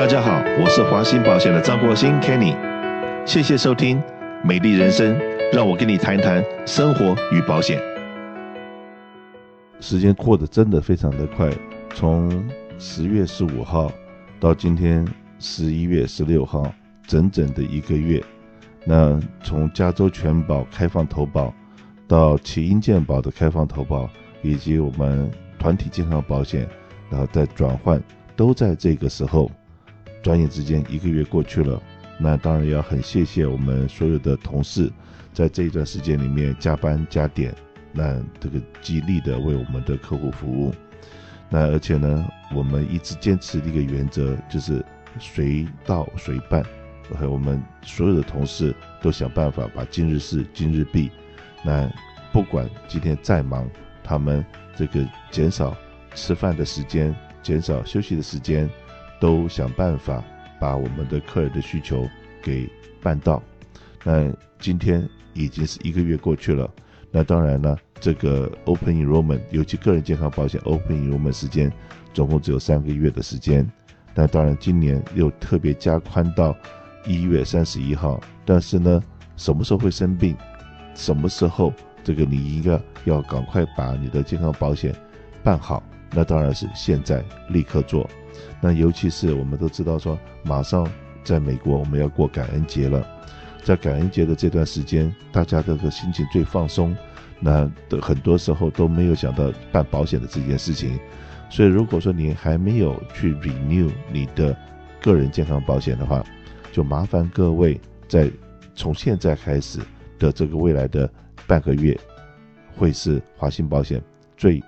大家好，我是华兴保险的张国兴 Kenny，谢谢收听《美丽人生》，让我跟你谈谈生活与保险。时间过得真的非常的快，从十月十五号到今天十一月十六号，整整的一个月。那从加州全保开放投保，到奇英健保的开放投保，以及我们团体健康保险，然后再转换，都在这个时候。转眼之间一个月过去了，那当然要很谢谢我们所有的同事，在这一段时间里面加班加点，那这个极力的为我们的客户服务。那而且呢，我们一直坚持的一个原则就是随到随办，和我们所有的同事都想办法把今日事今日毕。那不管今天再忙，他们这个减少吃饭的时间，减少休息的时间。都想办法把我们的客人的需求给办到。那今天已经是一个月过去了，那当然呢，这个 Open Enrollment，尤其个人健康保险 Open Enrollment 时间总共只有三个月的时间。那当然今年又特别加宽到一月三十一号。但是呢，什么时候会生病，什么时候这个你应该要赶快把你的健康保险办好，那当然是现在立刻做。那尤其是我们都知道说，马上在美国我们要过感恩节了，在感恩节的这段时间，大家这个心情最放松，那的很多时候都没有想到办保险的这件事情，所以如果说你还没有去 renew 你的个人健康保险的话，就麻烦各位在从现在开始的这个未来的半个月，会是华兴保险最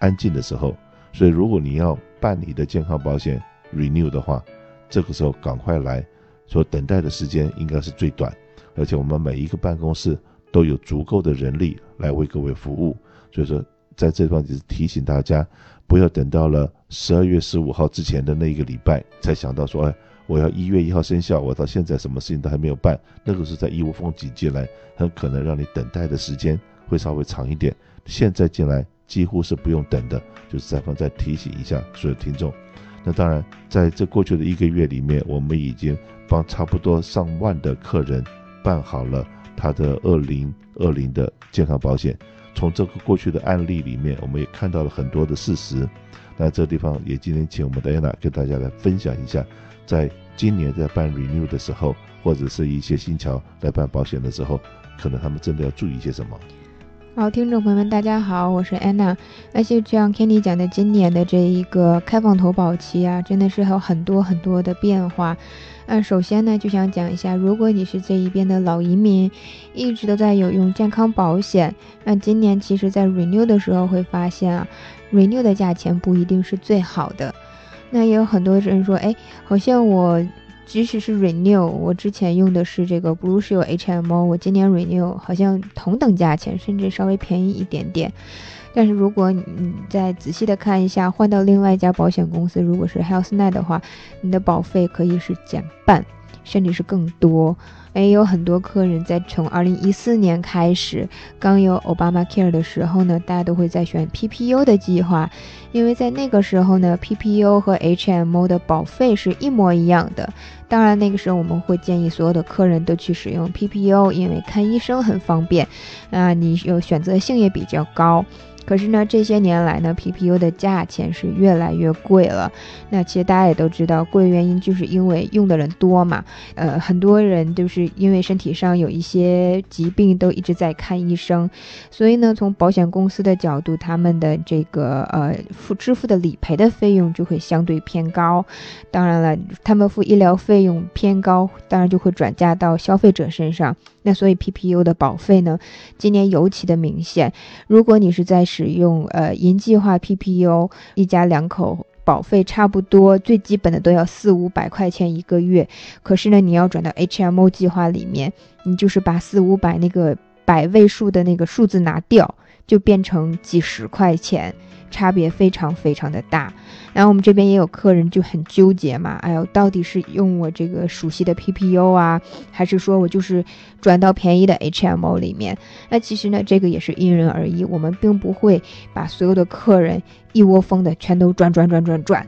安静的时候，所以如果你要办理的健康保险 renew 的话，这个时候赶快来，所等待的时间应该是最短，而且我们每一个办公室都有足够的人力来为各位服务。所以说，在这方就是提醒大家，不要等到了十二月十五号之前的那一个礼拜才想到说，哎，我要一月一号生效，我到现在什么事情都还没有办，那个是在一窝蜂挤进来，很可能让你等待的时间会稍微长一点。现在进来。几乎是不用等的，就是再放再提醒一下所有听众。那当然，在这过去的一个月里面，我们已经帮差不多上万的客人办好了他的二零二零的健康保险。从这个过去的案例里面，我们也看到了很多的事实。那这地方也今天请我们的 Anna 跟大家来分享一下，在今年在办 Renew 的时候，或者是一些新侨来办保险的时候，可能他们真的要注意些什么。好，听众朋友们，大家好，我是安娜。那就像 Kenny 讲的，今年的这一个开放投保期啊，真的是有很多很多的变化。那首先呢，就想讲一下，如果你是这一边的老移民，一直都在有用健康保险，那今年其实在 renew 的时候会发现啊，renew 的价钱不一定是最好的。那也有很多人说，哎，好像我。即使是 renew，我之前用的是这个 Blue Shield HMO，我今年 renew 好像同等价钱，甚至稍微便宜一点点。但是如果你再仔细的看一下，换到另外一家保险公司，如果是 Health Net 的话，你的保费可以是减半，甚至是更多。也有很多客人在从二零一四年开始，刚有 Obamacare 的时候呢，大家都会在选 PPU 的计划，因为在那个时候呢，PPU 和 HMO 的保费是一模一样的。当然，那个时候我们会建议所有的客人都去使用 PPU，因为看医生很方便，啊，你有选择性也比较高。可是呢，这些年来呢，PPO 的价钱是越来越贵了。那其实大家也都知道，贵原因就是因为用的人多嘛。呃，很多人就是因为身体上有一些疾病，都一直在看医生。所以呢，从保险公司的角度，他们的这个呃付支付的理赔的费用就会相对偏高。当然了，他们付医疗费用偏高，当然就会转嫁到消费者身上。那所以 PPU 的保费呢，今年尤其的明显。如果你是在使用呃银计划 PPU，一家两口保费差不多，最基本的都要四五百块钱一个月。可是呢，你要转到 HMO 计划里面，你就是把四五百那个百位数的那个数字拿掉，就变成几十块钱。差别非常非常的大，然后我们这边也有客人就很纠结嘛，哎呦，到底是用我这个熟悉的 P P U 啊，还是说我就是转到便宜的 HMO 里面？那其实呢，这个也是因人而异，我们并不会把所有的客人一窝蜂的全都转转转转转。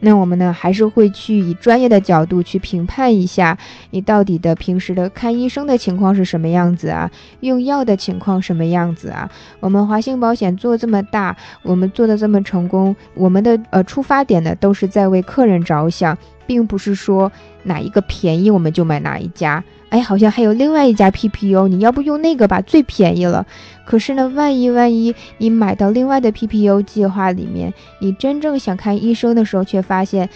那我们呢，还是会去以专业的角度去评判一下，你到底的平时的看医生的情况是什么样子啊？用药的情况什么样子啊？我们华兴保险做这么大，我们做的这么成功，我们的呃出发点呢，都是在为客人着想，并不是说哪一个便宜我们就买哪一家。哎，好像还有另外一家 PPU，你要不用那个吧，最便宜了。可是呢，万一万一你买到另外的 PPU 计划里面，你真正想看医生的时候，却发现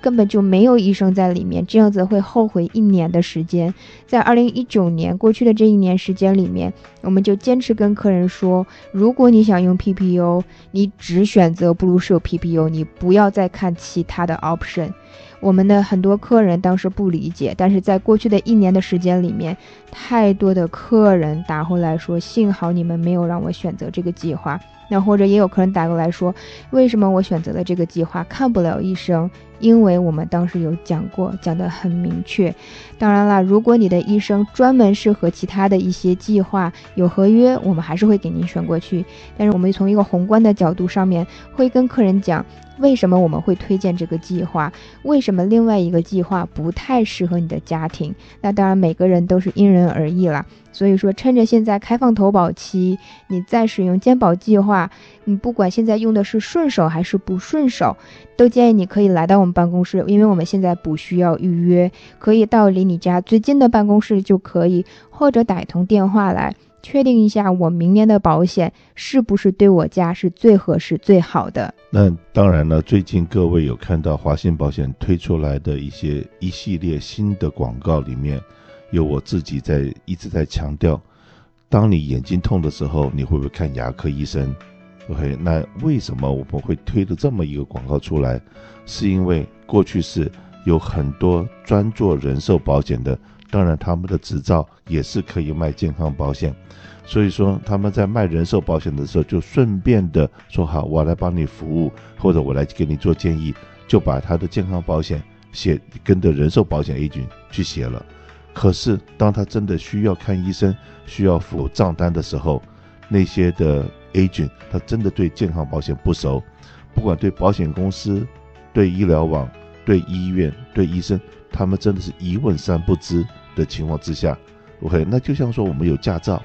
根本就没有医生在里面，这样子会后悔一年的时间。在二零一九年过去的这一年时间里面，我们就坚持跟客人说，如果你想用 P P U，你只选择 Blue Shield PPO，你不要再看其他的 option。我们的很多客人当时不理解，但是在过去的一年的时间里面，太多的客人打回来说，幸好你们没有让我选择这个计划。那或者也有客人打过来说，为什么我选择了这个计划看不了医生？因为我们当时有讲过，讲得很明确。当然了，如果你的医生专门是和其他的一些计划，有合约，我们还是会给您选过去。但是我们从一个宏观的角度上面，会跟客人讲，为什么我们会推荐这个计划？为什么另外一个计划不太适合你的家庭？那当然，每个人都是因人而异了。所以说，趁着现在开放投保期，你再使用健保计划，你不管现在用的是顺手还是不顺手，都建议你可以来到我们办公室，因为我们现在不需要预约，可以到离你家最近的办公室就可以，或者打一通电话来确定一下我明年的保险是不是对我家是最合适、最好的。那当然了，最近各位有看到华信保险推出来的一些一系列新的广告里面。有我自己在一直在强调，当你眼睛痛的时候，你会不会看牙科医生？OK，那为什么我们会推的这么一个广告出来？是因为过去是有很多专做人寿保险的，当然他们的执照也是可以卖健康保险，所以说他们在卖人寿保险的时候，就顺便的说好，我来帮你服务，或者我来给你做建议，就把他的健康保险写跟着人寿保险 A 群去写了。可是，当他真的需要看医生、需要付账单的时候，那些的 agent 他真的对健康保险不熟，不管对保险公司、对医疗网、对医院、对医生，他们真的是一问三不知的情况之下，OK，那就像说我们有驾照，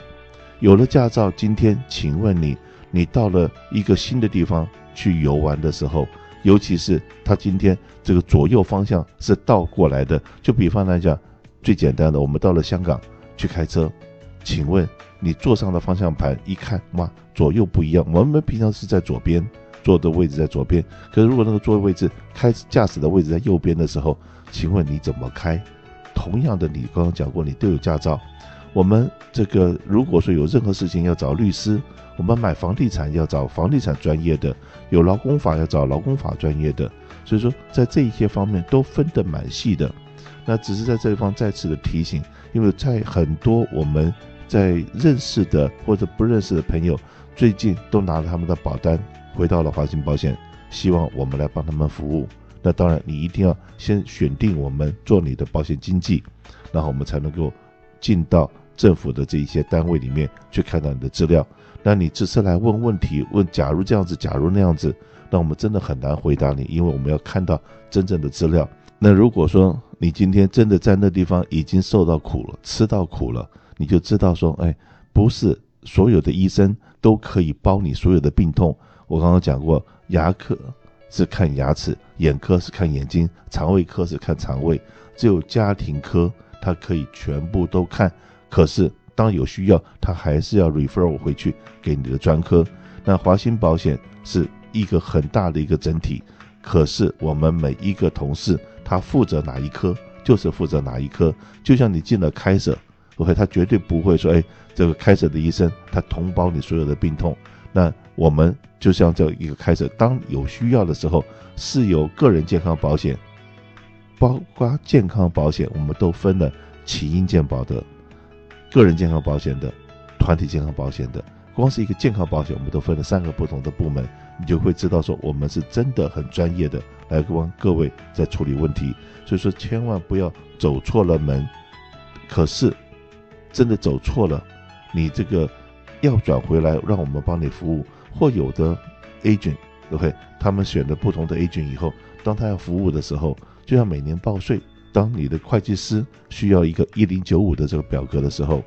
有了驾照，今天请问你，你到了一个新的地方去游玩的时候，尤其是他今天这个左右方向是倒过来的，就比方来讲。最简单的，我们到了香港去开车，请问你坐上的方向盘一看，哇，左右不一样。我们平常是在左边坐的位置在左边，可是如果那个座位位置开驾驶的位置在右边的时候，请问你怎么开？同样的，你刚刚讲过，你都有驾照。我们这个如果说有任何事情要找律师，我们买房地产要找房地产专业的，有劳工法要找劳工法专业的。所以说，在这一些方面都分得蛮细的。那只是在这一方再次的提醒，因为在很多我们在认识的或者不认识的朋友，最近都拿了他们的保单回到了华信保险，希望我们来帮他们服务。那当然，你一定要先选定我们做你的保险经纪，然后我们才能够进到政府的这一些单位里面去看到你的资料。那你只是来问问题，问假如这样子，假如那样子，那我们真的很难回答你，因为我们要看到真正的资料。那如果说你今天真的在那地方已经受到苦了，吃到苦了，你就知道说，哎，不是所有的医生都可以包你所有的病痛。我刚刚讲过，牙科是看牙齿，眼科是看眼睛，肠胃科是看肠胃，只有家庭科它可以全部都看。可是当有需要，他还是要 refer 我回去给你的专科。那华兴保险是一个很大的一个整体，可是我们每一个同事。他负责哪一科，就是负责哪一科。就像你进了开舍，OK，他绝对不会说，哎，这个开舍的医生他同包你所有的病痛。那我们就像这一个开舍，当有需要的时候，是由个人健康保险，包括健康保险，我们都分了起因健保的、个人健康保险的、团体健康保险的。光是一个健康保险，我们都分了三个不同的部门，你就会知道说，我们是真的很专业的。来帮各位在处理问题，所以说千万不要走错了门。可是真的走错了，你这个要转回来，让我们帮你服务。或有的 agent，OK，他们选了不同的 agent 以后，当他要服务的时候，就像每年报税，当你的会计师需要一个一零九五的这个表格的时候，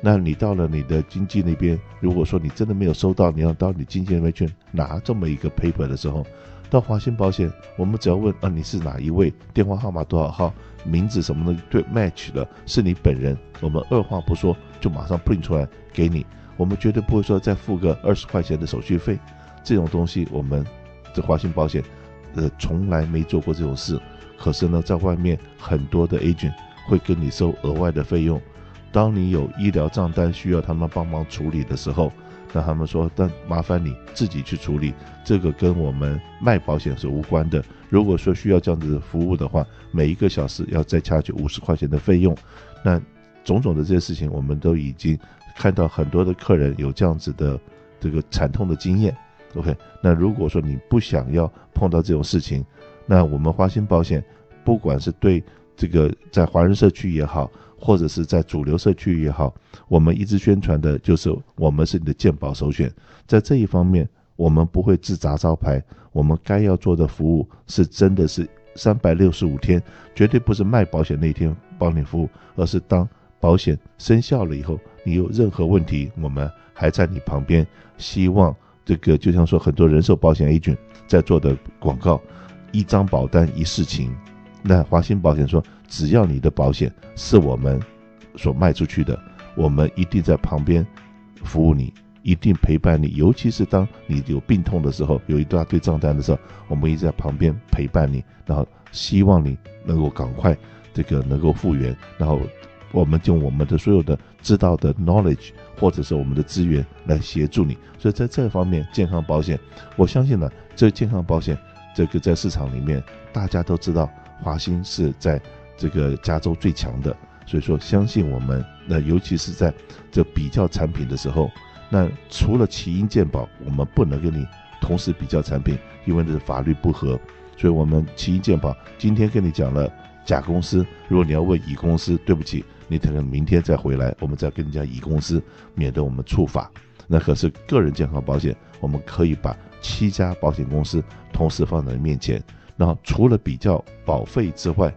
那你到了你的经纪那边，如果说你真的没有收到，你要到你经纪那边去拿这么一个 paper 的时候，到华信保险，我们只要问啊，你是哪一位，电话号码多少号，名字什么的对 match 的，是你本人，我们二话不说就马上 print 出来给你，我们绝对不会说再付个二十块钱的手续费，这种东西我们这华信保险，呃，从来没做过这种事。可是呢，在外面很多的 agent 会跟你收额外的费用，当你有医疗账单需要他们帮忙处理的时候。那他们说，但麻烦你自己去处理，这个跟我们卖保险是无关的。如果说需要这样子的服务的话，每一个小时要再加去五十块钱的费用。那种种的这些事情，我们都已经看到很多的客人有这样子的这个惨痛的经验。OK，那如果说你不想要碰到这种事情，那我们华信保险，不管是对这个在华人社区也好，或者是在主流社区也好，我们一直宣传的就是我们是你的健保首选。在这一方面，我们不会自砸招牌。我们该要做的服务是真的是三百六十五天，绝对不是卖保险那一天帮你服务，而是当保险生效了以后，你有任何问题，我们还在你旁边。希望这个就像说很多人寿保险 agent 在做的广告，一张保单一事情。那华信保险说，只要你的保险是我们所卖出去的，我们一定在旁边服务你，一定陪伴你。尤其是当你有病痛的时候，有一大堆账单的时候，我们一直在旁边陪伴你，然后希望你能够赶快这个能够复原，然后我们用我们的所有的知道的 knowledge 或者是我们的资源来协助你。所以在这方面，健康保险，我相信呢，这健康保险这个在市场里面大家都知道。华信是在这个加州最强的，所以说相信我们。那尤其是在这比较产品的时候，那除了奇英健保，我们不能跟你同时比较产品，因为这是法律不合。所以我们奇英健保今天跟你讲了甲公司，如果你要问乙公司，对不起，你可能明天再回来，我们再跟你讲乙公司，免得我们触法。那可是个人健康保险，我们可以把七家保险公司同时放在你面前。然后除了比较保费之外，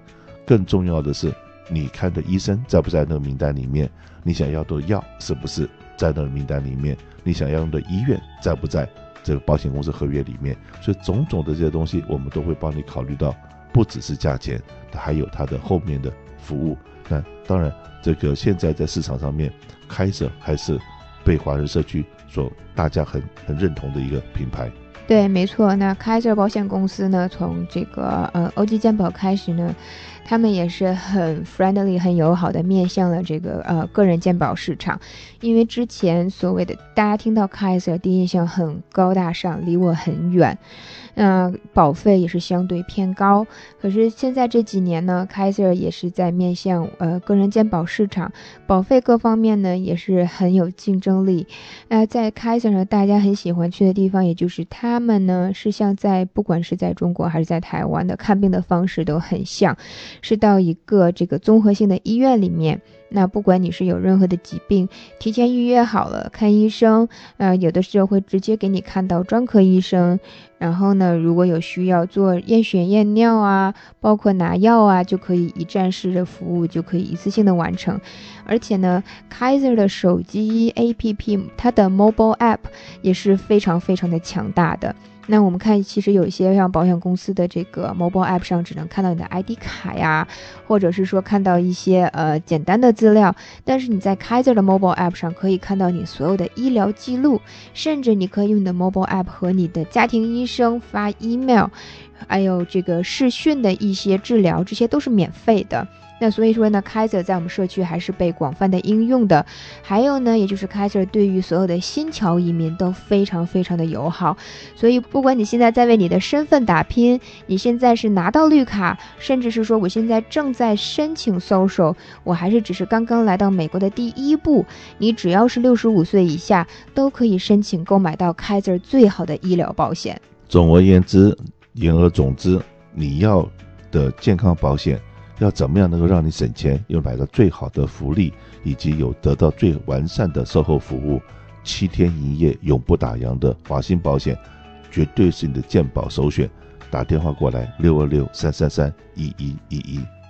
更重要的是你看的医生在不在那个名单里面？你想要的药是不是在那个名单里面？你想要用的医院在不在这个保险公司合约里面？所以种种的这些东西，我们都会帮你考虑到，不只是价钱，还有它的后面的服务。那当然，这个现在在市场上面开设还是被华人社区所大家很很认同的一个品牌。对，没错。那 Kaiser 保险公司呢，从这个呃欧吉健保开始呢，他们也是很 friendly、很友好的面向了这个呃个人健保市场。因为之前所谓的大家听到 Kaiser 第一印象很高大上，离我很远。那、保费也是相对偏高，可是现在这几年呢，Kaiser 也是在面向呃个人健保市场，保费各方面呢也是很有竞争力。那、在 Kaiser 呢，大家很喜欢去的地方，也就是他们呢是像在不管是在中国还是在台湾的看病的方式都很像，是到一个这个综合性的医院里面。那不管你是有任何的疾病，提前预约好了看医生，呃，有的时候会直接给你看到专科医生。然后呢，如果有需要做验血验尿啊，包括拿药啊，就可以一站式的服务，就可以一次性的完成。而且呢，Kaiser 的手机 APP，它的 Mobile App 也是非常非常的强大的。那我们看，其实有一些像保险公司的这个 mobile app 上，只能看到你的 ID 卡呀，或者是说看到一些呃简单的资料。但是你在 Kaiser 的 mobile app 上，可以看到你所有的医疗记录，甚至你可以用你的 mobile app 和你的家庭医生发 email，还有这个视讯的一些治疗，这些都是免费的。那所以说呢，Kaiser 在我们社区还是被广泛的应用的。还有呢，也就是 Kaiser 对于所有的新侨移民都非常非常的友好。所以不管你现在在为你的身份打拼，你现在是拿到绿卡，甚至是说我现在正在申请 social，我还是只是刚刚来到美国的第一步，你只要是六十五岁以下，都可以申请购买到 Kaiser 最好的医疗保险。总而言之，言而总之，你要的健康保险。要怎么样能够让你省钱，又买到最好的福利，以及有得到最完善的售后服务，七天营业永不打烊的华鑫保险，绝对是你的鉴宝首选。打电话过来六二六三三三一一一一。